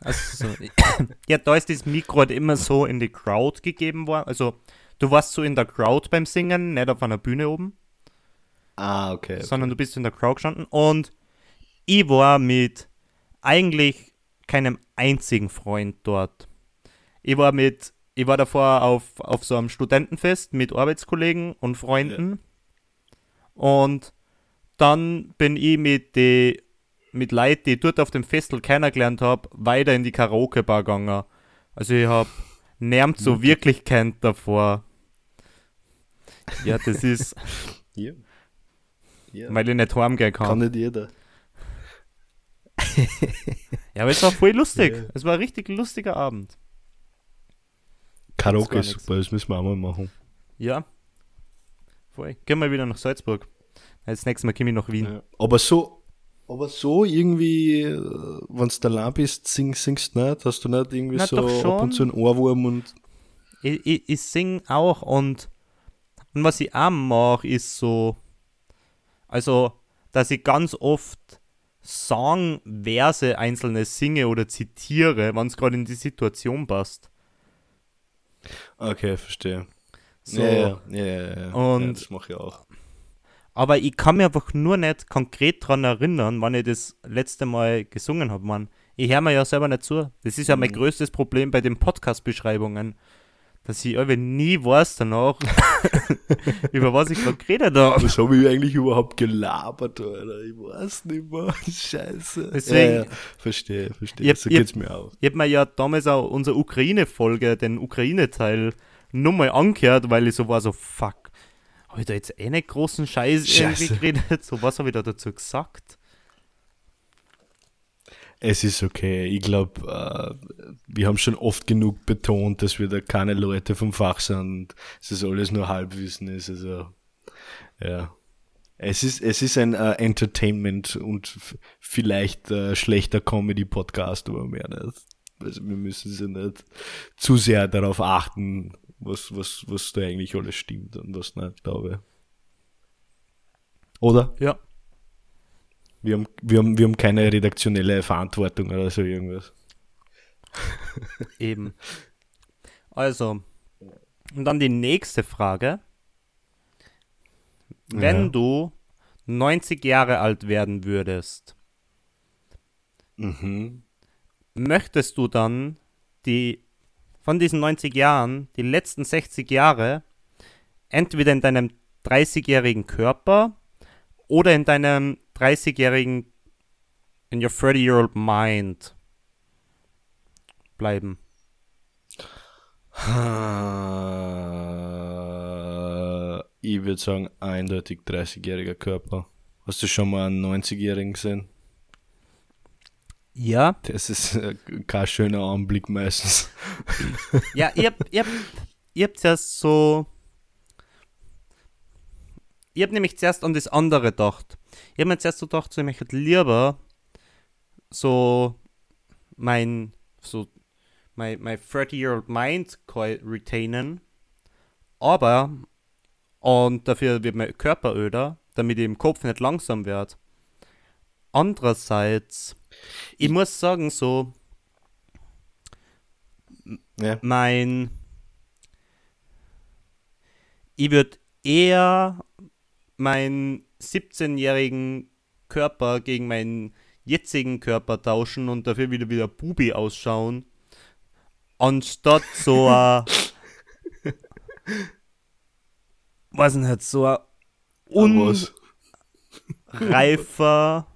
Also, so, ja, da ist das Mikro halt immer so in die Crowd gegeben worden. Also, du warst so in der Crowd beim Singen, nicht auf einer Bühne oben. Ah, okay. sondern du bist in der Crowd gestanden und ich war mit eigentlich keinem einzigen Freund dort. Ich war mit, ich war davor auf, auf so einem Studentenfest mit Arbeitskollegen und Freunden und dann bin ich mit die mit Leuten, die ich dort auf dem Festel kennengelernt habe, weiter in die Karaoke-Bar gegangen. Also ich habe nirgends so wirklich kennt davor. Ja, das ist, Ja. Ja. weil ich nicht heimgehen kann. Kann nicht jeder. Ja, aber es war voll lustig. Ja. Es war ein richtig lustiger Abend. Karaoke Das ist super, das müssen wir auch mal machen. Ja. Voll. Gehen wir wieder nach Salzburg. Als nächstes Mal komme ich nach Wien. Ja. Aber so, aber so irgendwie, wenn du allein bist, sing, singst du nicht? Hast du nicht irgendwie Na, so ab und zu einen Ohrwurm und Ich, ich, ich sing auch und, und was ich auch mache, ist so, also, dass ich ganz oft Songverse einzelne singe oder zitiere, wenn es gerade in die Situation passt. Okay, verstehe. So. Ja, ja, ja, ja. Und- ja, das mache ich auch. Aber ich kann mir einfach nur nicht konkret daran erinnern, wann ich das letzte Mal gesungen habe, Mann. Ich höre mir ja selber nicht zu. Das ist ja mein Mhm. größtes Problem bei den Podcast-Beschreibungen. Dass ich irgendwie nie weiß danach, über was ich gerade geredet habe. Was habe ich eigentlich überhaupt gelabert, Alter? Ich weiß nicht mehr. Scheiße. Deswegen- ja, ja. Verstehe, verstehe. Hab- so hab- geht's mir auch. Ich habe mir ja damals auch unsere Ukraine-Folge, den Ukraine-Teil, nochmal angehört, weil ich so war, so fuck. Habe ich da jetzt eh nicht großen Scheiß Scheiße. irgendwie geredet? So, was habe ich da dazu gesagt? Es ist okay. Ich glaube, äh, wir haben schon oft genug betont, dass wir da keine Leute vom Fach sind. Es ist alles nur Halbwissen ist. Also, ja. Es ist, es ist ein äh, Entertainment und vielleicht äh, schlechter Comedy-Podcast, aber mehr nicht. Also wir müssen sie nicht zu sehr darauf achten, was, was, was da eigentlich alles stimmt und was nicht, glaube ich. Oder? Ja. Wir haben, wir haben, wir haben keine redaktionelle Verantwortung oder so irgendwas. Eben. Also, und dann die nächste Frage. Wenn Ja. du 90 Jahre alt werden würdest, Mhm. möchtest du dann die von diesen 90 Jahren, die letzten 60 Jahre, entweder in deinem 30-jährigen Körper oder in deinem 30-jährigen, in your 30-year-old mind bleiben? Äh, Ich würde sagen, eindeutig 30-jähriger Körper. Hast du schon mal einen 90-jährigen gesehen? Ja, Das ist äh, kein schöner Anblick meistens. Ja, ihr, habt- ihr, habt- ihr habt zuerst so. Ihr habt nämlich zuerst an das andere gedacht. Ich habe mir zuerst so gedacht, so, ich möchte lieber so mein, so, mein, mein 30-year-old mind retainen, aber und dafür wird mein Körper öder, damit ich im Kopf nicht langsam wird. Andererseits, ich muss sagen, so, Ja. mein. Ich würde eher meinen 17-jährigen Körper gegen meinen jetzigen Körper tauschen und dafür wieder wieder Bubi ausschauen, anstatt so ein. weiß nicht, so ein Was? unreifer,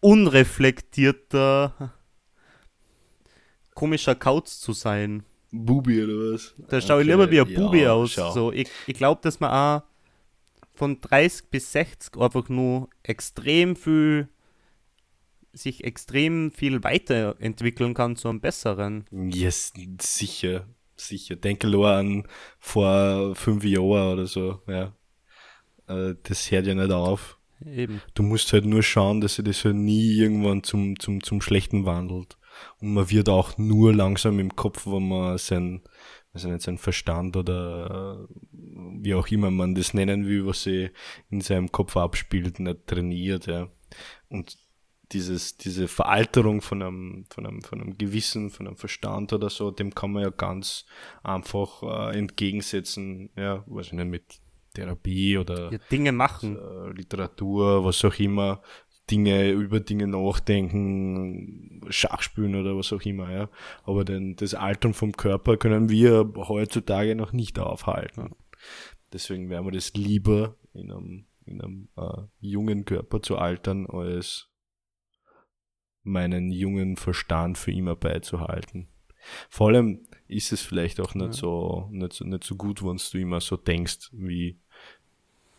unreflektierter, komischer Kauz zu sein. Bubi oder was? Da schaue ich Okay, lieber wie ein ja, Bubi aus. schau. So, ich ich glaube, dass man auch von 30 bis 60 einfach nur extrem viel sich extrem viel weiterentwickeln kann zu einem besseren. Yes, sicher, sicher. Denke nur an vor fünf Jahren oder so, ja. Äh, Das hört ja nicht auf. Eben. Du musst halt nur schauen, dass sich das halt nie irgendwann zum, zum, zum Schlechten wandelt. Und man wird auch nur langsam im Kopf, wenn man sein, also nicht sein Verstand oder äh, wie auch immer man das nennen will, was sich in seinem Kopf abspielt, nicht trainiert, ja. Und dieses, diese Veralterung von einem, von einem, von einem Gewissen, von einem Verstand oder so, dem kann man ja ganz einfach äh, entgegensetzen, ja, weiß ich nicht, mit Therapie oder Ja, Dinge machen. äh, Literatur, was auch immer, Dinge, über Dinge nachdenken, Schach spielen oder was auch immer, ja. Aber denn das Altern vom Körper können wir heutzutage noch nicht aufhalten. Deswegen wäre mir das lieber, in einem, in einem äh, jungen Körper zu altern, als meinen jungen Verstand für immer beizuhalten. Vor allem ist es vielleicht auch nicht, Ja. so, nicht, so, nicht so gut, wenn du immer so denkst, wie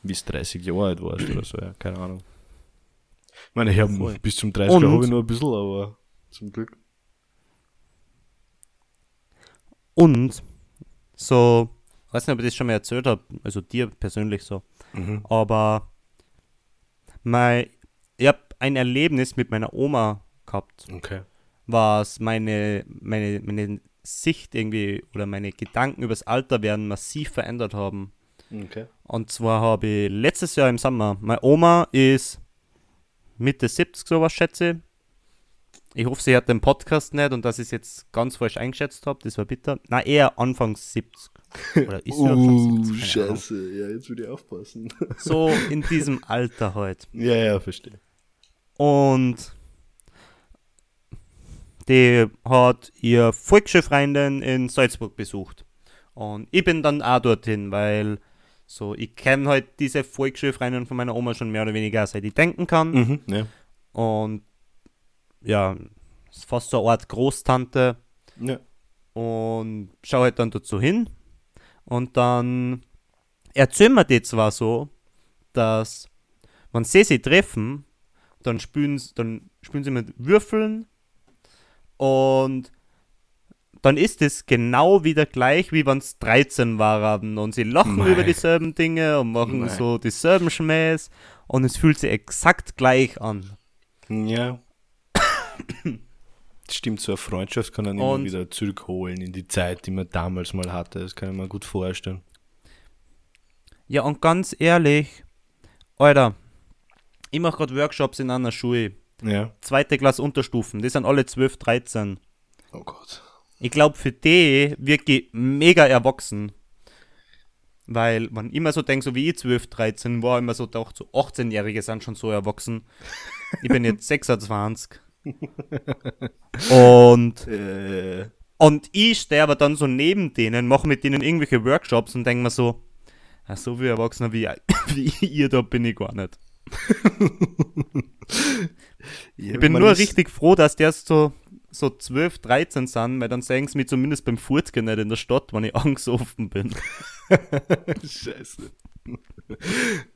wie es 30 Jahre alt warst oder so, ja, keine Ahnung. Ich meine, ich habe bis zum 30 Und- habe ich nur ein bisschen, aber zum Glück. Und so, weiß nicht, ob ich das schon mal erzählt habe, also dir persönlich so, Mhm. aber mein, ich habe ein Erlebnis mit meiner Oma gehabt. Okay. was meine, meine, meine Sicht irgendwie oder meine Gedanken übers Alter werden massiv verändert haben. Okay. Und zwar habe ich letztes Jahr im Sommer, meine Oma ist Mitte 70 sowas schätze. Ich hoffe, sie hat den Podcast nicht und dass ich es jetzt ganz falsch eingeschätzt habe, das war bitter. Na, eher Anfang 70. Oder ist Uh, 70? Keine Ahnung. scheiße. Ja, jetzt würde ich aufpassen. So in diesem Alter halt. ja, ja, verstehe. Und die hat ihr Volksschulfreundin in Salzburg besucht. Und ich bin dann auch dorthin, weil so, ich kenne halt diese Volksschulfreundin von meiner Oma schon mehr oder weniger, seit ich denken kann. Mhm, ja. Und ja, ist fast so eine Art Großtante. Ja. Und schaue halt dann dazu hin. Und dann erzählen mir die zwar so, dass, wenn sie sich treffen, dann spielen, sie- dann spielen sie mit Würfeln und dann ist es genau wieder gleich, wie wenn es 13 waren und sie lachen Mei. über dieselben Dinge und machen Mei. so dieselben Schmähs und es fühlt sich exakt gleich an. Ja. Stimmt, so eine Freundschaft kann dann immer wieder zurückholen in die Zeit, die man damals mal hatte. Das kann ich mir gut vorstellen. Ja, und ganz ehrlich, Alter, ich mache gerade Workshops in einer Schule. Ja. Zweite Klasse Unterstufen, die sind alle 12, 13. Oh Gott. Ich glaube, für die wirklich mega erwachsen. Weil man immer so denkt, so wie ich 12, 13 war, immer so doch so 18-Jährige sind schon so erwachsen. Ich bin jetzt 26. Und, Äh, und ich stehe aber dann so neben denen, mache mit denen irgendwelche Workshops und denke mir so, so viel Erwachsener wie, wie ihr da bin ich gar nicht. Ich bin nur richtig froh, dass erst so, so 12, 13 sind, weil dann sehen sie mich zumindest beim Furtgehen nicht in der Stadt, wenn ich angesoffen bin. Scheiße.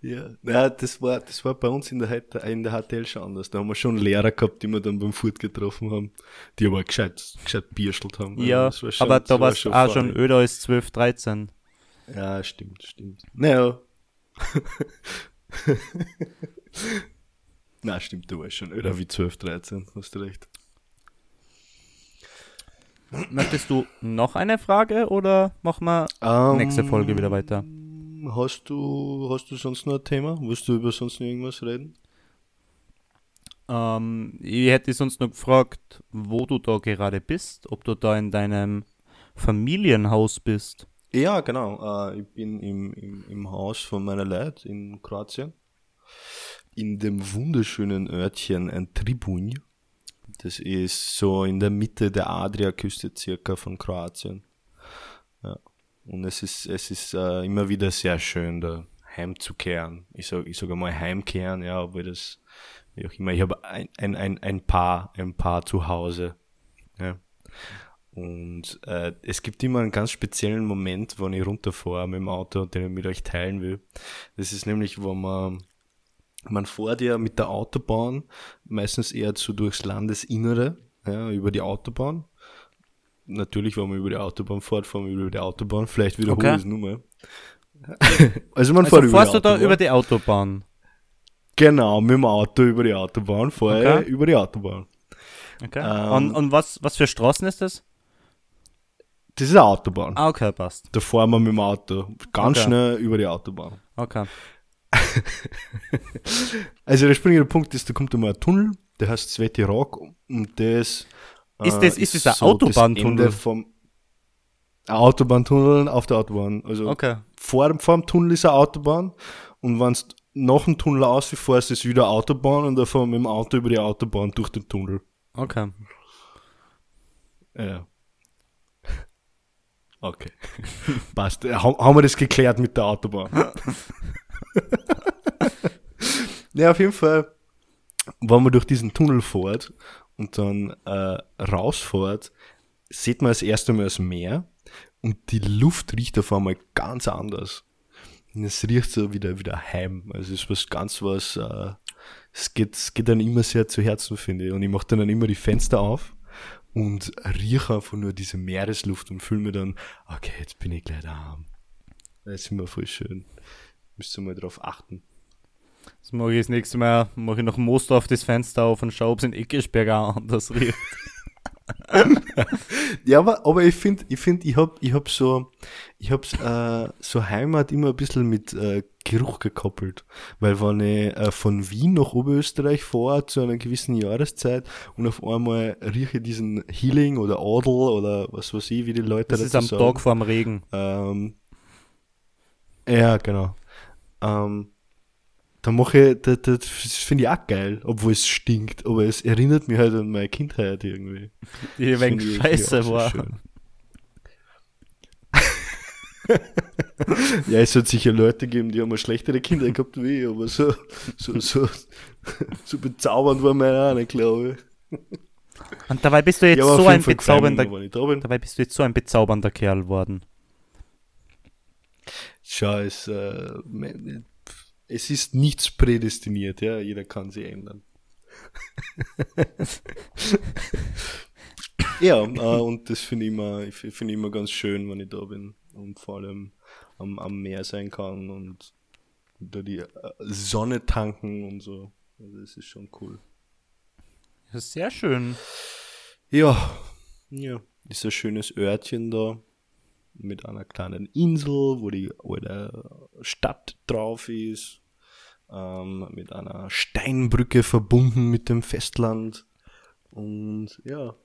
ja, ja das, war, das war bei uns in der, in der HTL schon anders. Da haben wir schon Lehrer gehabt, die wir dann beim Furt getroffen haben, die aber gescheit, gescheit bierschelt haben. Ja, war schon- aber da war es auch schon öder als 12, 13. Ja, stimmt, stimmt. Naja. Na, stimmt, du warst schon öder wie 12, 13, hast du recht. Möchtest du noch eine Frage oder machen wir Ähm, nächste Folge wieder weiter? Hast du, hast du sonst noch ein Thema? Willst du über sonst noch irgendwas reden? Ähm, ich hätte sonst noch gefragt, wo du da gerade bist, ob du da in deinem Familienhaus bist. Ja, genau. Äh, ich bin im, im, im Haus von meiner Leute in Kroatien. In dem wunderschönen Örtchen ein Tribunj. Das ist so in der Mitte der Adriaküste circa von Kroatien. Ja. Und es ist, es ist äh, immer wieder sehr schön, da heimzukehren. Ich sage ich sag einmal heimkehren, ja, obwohl das, wie auch immer, ich habe ein, ein, ein, ein Paar, ein Paar zu Hause. Ja. Und äh, es gibt immer einen ganz speziellen Moment, wenn ich runterfahre mit dem Auto, den ich mit euch teilen will. Das ist nämlich, wo man, man fährt ja mit der Autobahn meistens eher so durchs Landesinnere, ja, über die Autobahn. Natürlich, wenn man über die Autobahn fährt, fahren wir über die Autobahn. Vielleicht wiederhole Okay. ich es nur mal. also man Also fährt über fährst die du da Autobahn. über die Autobahn? Genau, mit dem Auto über die Autobahn fahre Okay. über die Autobahn. Okay. Ähm, und und was, was für Straßen ist das? Das ist eine Autobahn. Ah, okay, passt. Da fahren wir mit dem Auto ganz Okay. schnell über die Autobahn. Okay. Also der springende Punkt ist, da kommt einmal ein Tunnel, der heißt Sveti Rock und das äh, Ist das- ist das ein das Autobahntunnel? Vom ein Autobahntunnel auf der Autobahn. Also Okay. vor, dem- vor dem Tunnel ist eine Autobahn und wenn du nach dem Tunnel ausfährst, ist wieder Autobahn und dann fahren wir mit dem Auto über die Autobahn durch den Tunnel. Okay. Ja. Okay. Passt. Haben wir das geklärt mit der Autobahn? ja, auf jeden Fall, wenn man durch diesen Tunnel fährt und dann äh, rausfährt, sieht man das erste Mal das Meer und die Luft riecht auf einmal ganz anders. Und es riecht so wieder, wieder heim. Also es ist was ganz was, äh, es geht, es geht dann immer sehr zu Herzen, finde ich. Und ich mache dann, dann immer die Fenster auf und rieche einfach nur diese Meeresluft und fühle mir dann, okay, jetzt bin ich gleich daheim. Das ist immer voll schön. Müsst ihr mal drauf achten. Das mache ich das nächste Mal, mache ich noch Most auf das Fenster auf und schaue, ob es in auch anders riecht. Ja, aber, aber ich finde, ich finde, ich hab, ich hab so, ich hab's, äh, so Heimat immer ein bisschen mit äh, Geruch gekoppelt. Weil wenn ich äh, von Wien nach Oberösterreich fahre zu einer gewissen Jahreszeit und auf einmal rieche ich diesen Healing oder Adel oder was weiß ich, wie die Leute Das dazu ist am sagen. Tag vor dem Regen. Ähm, ja, genau. Ähm, da mache ich, das, das finde ich auch geil, obwohl es stinkt, aber es erinnert mich halt an meine Kindheit irgendwie. Die wegen scheiße war. ja, es hat sicher Leute gegeben, die haben schlechtere Kindheit gehabt wie ich, aber so, so, so, so bezaubernd war meine auch nicht, glaube ich. Und dabei bist du jetzt Ja, so ein bezaubernder, da dabei bist du jetzt so ein bezaubernder Kerl worden. Sch schau, es, äh, es ist nichts prädestiniert, ja, jeder kann sich ändern. ja, äh, und das finde ich, immer, ich find immer ganz schön, wenn ich da bin und vor allem am, am Meer sein kann und da die äh, Sonne tanken und so. Also das ist schon cool. Das ist sehr schön. Ja, ja, ist ein schönes Örtchen da mit einer kleinen Insel, wo die alte Stadt drauf ist, ähm, mit einer Steinbrücke verbunden mit dem Festland und ja,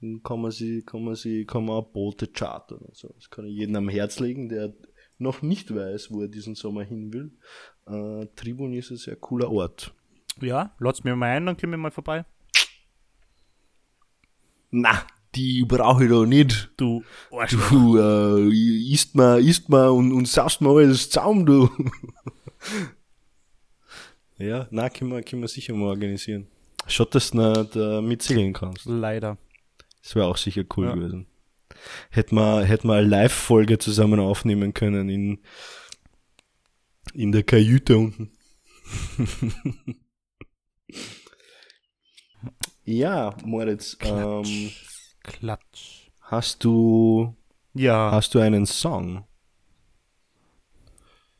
dann kann man sie, kann man sie, kann man auch Boote chartern. Also das kann ich jedem am Herz legen, der noch nicht weiß, wo er diesen Sommer hin will. Äh, Tribun ist ein sehr cooler Ort. Ja, lass mir mal ein, dann kommen wir mal vorbei. Na, die brauche ich doch nicht. Du Arschloch. Du äh, isst mal, isst mal und, und saust mal alles zusammen, du. ja, na, können wir, können wir sicher mal organisieren. Schaut, dass du nicht äh, mitsegeln kannst. Leider. Das wäre auch sicher cool Ja. gewesen. Hätten wir, hätten wir eine Live-Folge zusammen aufnehmen können in, in der Kajüte unten. ja, Moritz, ähm, Klatsch. hast du, Ja. hast du einen Song?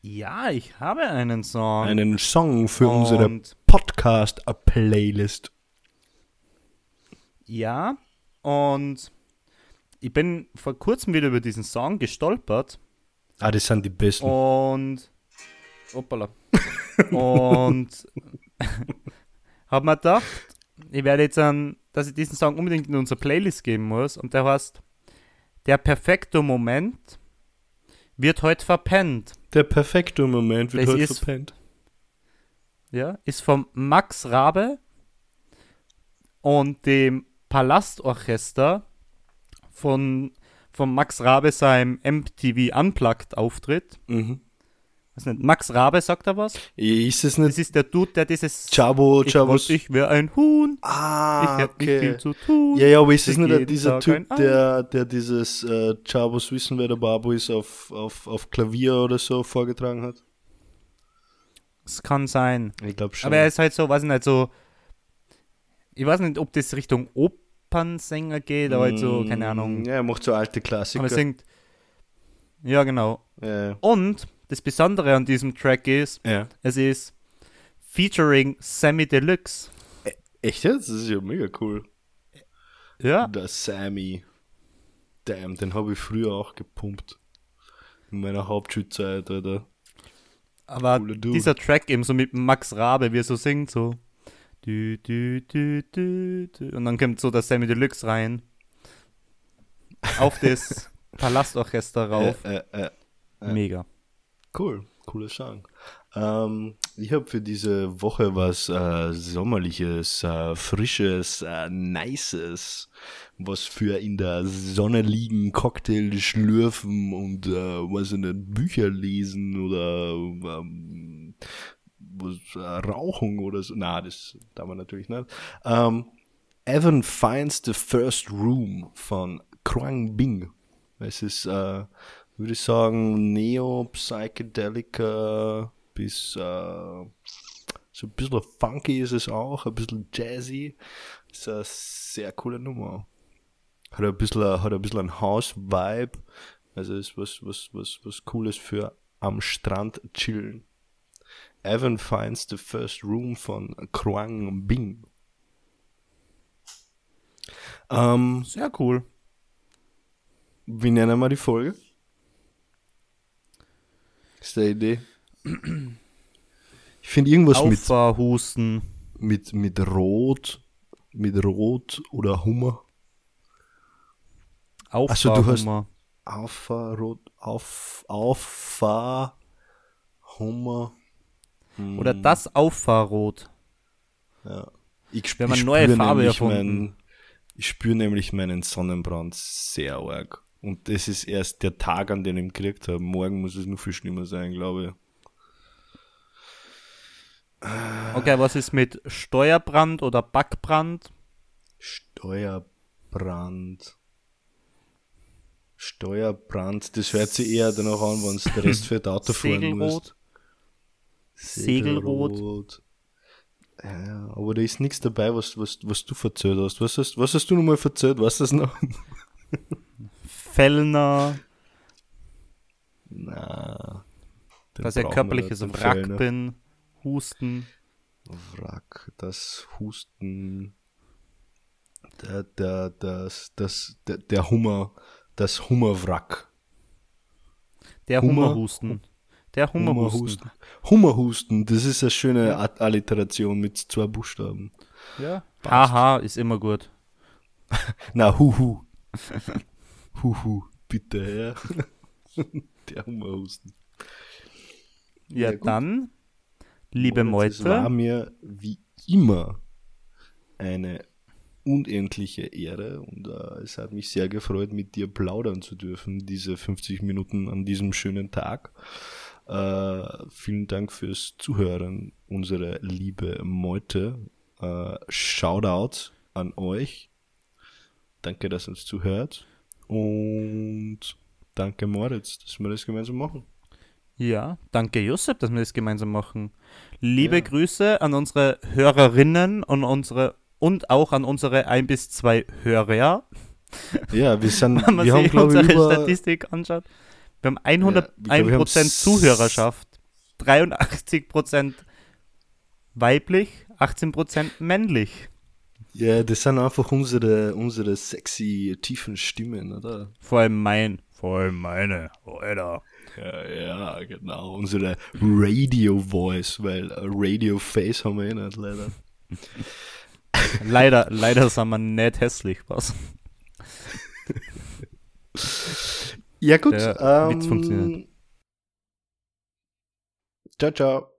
Ja, ich habe einen Song. Einen Song für unsere Und Podcast-Playlist. ja, und ich bin vor kurzem wieder über diesen Song gestolpert Ah, das sind die besten. und hoppala. und habe mir gedacht, ich werde jetzt an, dass ich diesen Song unbedingt in unsere Playlist geben muss und der heißt Der perfekte Moment wird heute verpennt. Der perfekte Moment wird Das heute ist- verpennt. Ja, ist vom Max Rabe und dem Palastorchester von, von Max Rabe seinem MTV Unplugged Auftritt. Mhm. Was nicht, Max Rabe sagt er was? Ist es Das nicht ist der Dude, der dieses Chabo, ich, Chabo? wollte, ich wäre ein Huhn, Ah, ich hab nicht viel okay. zu tun. Ja, ja, aber ist es nicht dieser Typ, der, der dieses äh, Chabos Wissen, wer der Babu ist, auf, auf, auf Klavier oder so vorgetragen hat? Das kann sein. Ich glaube schon. Aber er ist halt so, weiß ich nicht, so. Ich weiß nicht, ob das Richtung Opernsänger geht, aber halt so, keine Ahnung. Mm, Ja, er macht so alte Klassiker. Aber er singt. Ja, genau. ja, Und das Besondere an diesem Track ist, ja. es ist featuring Sammy Deluxe. Echt jetzt? Das ist ja mega cool. Ja, Der Sammy. Damn, den habe ich früher auch gepumpt. In meiner Hauptschulzeit, Alter. aber dieser Track eben so mit Max Rabe, wie er so singt, so. Du, du, du. Und dann kommt so der Sammy Deluxe rein. Auf das Palastorchester rauf. Äh, äh. äh. Mega. Cool, cooler Song. Ähm, ich habe für diese Woche was äh, Sommerliches, äh, Frisches, äh, Nices, was für in der Sonne liegen, Cocktail schlürfen und äh, was in den Bücher lesen oder ähm, was, äh, Rauchen oder so. Na, das darf man natürlich nicht. Ähm, Evan finds the first room von Krang Bing. Es ist, äh, würde ich sagen, Neo-Psychedelica bis äh, so ein bisschen funky ist es auch, ein bisschen jazzy. Ist eine sehr coole Nummer. Hat ein bisschen, hat ein bisschen ein House-Vibe. Also ist was, was, was, was Cooles für am Strand chillen. Evan finds the first room von Kruang Bing. Ähm, Sehr cool. wie nennen wir die Folge? Ist der Idee? Ich finde irgendwas mit, Auffahrhusten. mit, mit Rot, mit Rot oder Hummer. so, du hast- Auffahrhummer. Auffahrrot, auf, Auffahr, Hummer. Oder das Auffahrrot. Ja. Ich ich eine neue Farbe nämlich erfunden. meinen- ich spüre nämlich meinen Sonnenbrand sehr arg. Und das ist erst der Tag, an dem ich ihn gekriegt habe. Morgen muss es noch viel schlimmer sein, glaube ich. Okay, was ist mit Steuerbrand oder Backbrand? Steuerbrand. Steuerbrand, das hört sich eher danach an, wenn du den Rest für das Auto fahren Segelrot. musst. Segelrot. Ja, aber da ist nichts dabei, was, was, was du verzählt hast. Was hast, was hast du nochmal verzählt? Weißt du das noch? Fellner, Na. dass ich körperliches Wrack Fellner. bin, Husten, Wrack, das Husten, der, der, das, das, der, der Hummer, das Hummerwrack. der Hummer- Hummerhusten. Der Hummerhusten. Hummerhusten, das ist eine schöne Alliteration mit zwei Buchstaben. Ja. Haha, ist immer gut. Na, huhu. huhu, bitte, ja. der Hummerhusten. Ja, Ja, dann, liebe Moritz, Es war Meute, mir wie immer eine unendliche Ehre und äh, es hat mich sehr gefreut, mit dir plaudern zu dürfen, diese 50 Minuten an diesem schönen Tag. Äh, vielen Dank fürs Zuhören, unsere liebe Meute. Äh, Shoutout an euch. Danke, dass ihr uns zuhört. Und danke, Moritz, dass wir das gemeinsam machen. ja, danke Josep, dass wir das gemeinsam machen. Liebe Ja. Grüße an unsere Hörerinnen und unsere und auch an unsere ein bis zwei Hörer. Ja, wir sind, Wenn man wir haben, sich ich, unsere über, Statistik anschaut. Wir haben 100, Ja, ich glaub, wir haben 1% s- Zuhörerschaft, 83% weiblich, 18% männlich. Ja, das sind einfach unsere, unsere sexy, tiefen Stimmen, oder? Vor allem mein. Vor allem meine. Alter. Ja, ja, genau. Unsere Radio Voice, weil Radio Face haben wir eh nicht, leider. Leider, leider sind wir nicht hässlich, was? Ja, gut. Der ähm, Witz funktioniert. Ciao, ciao.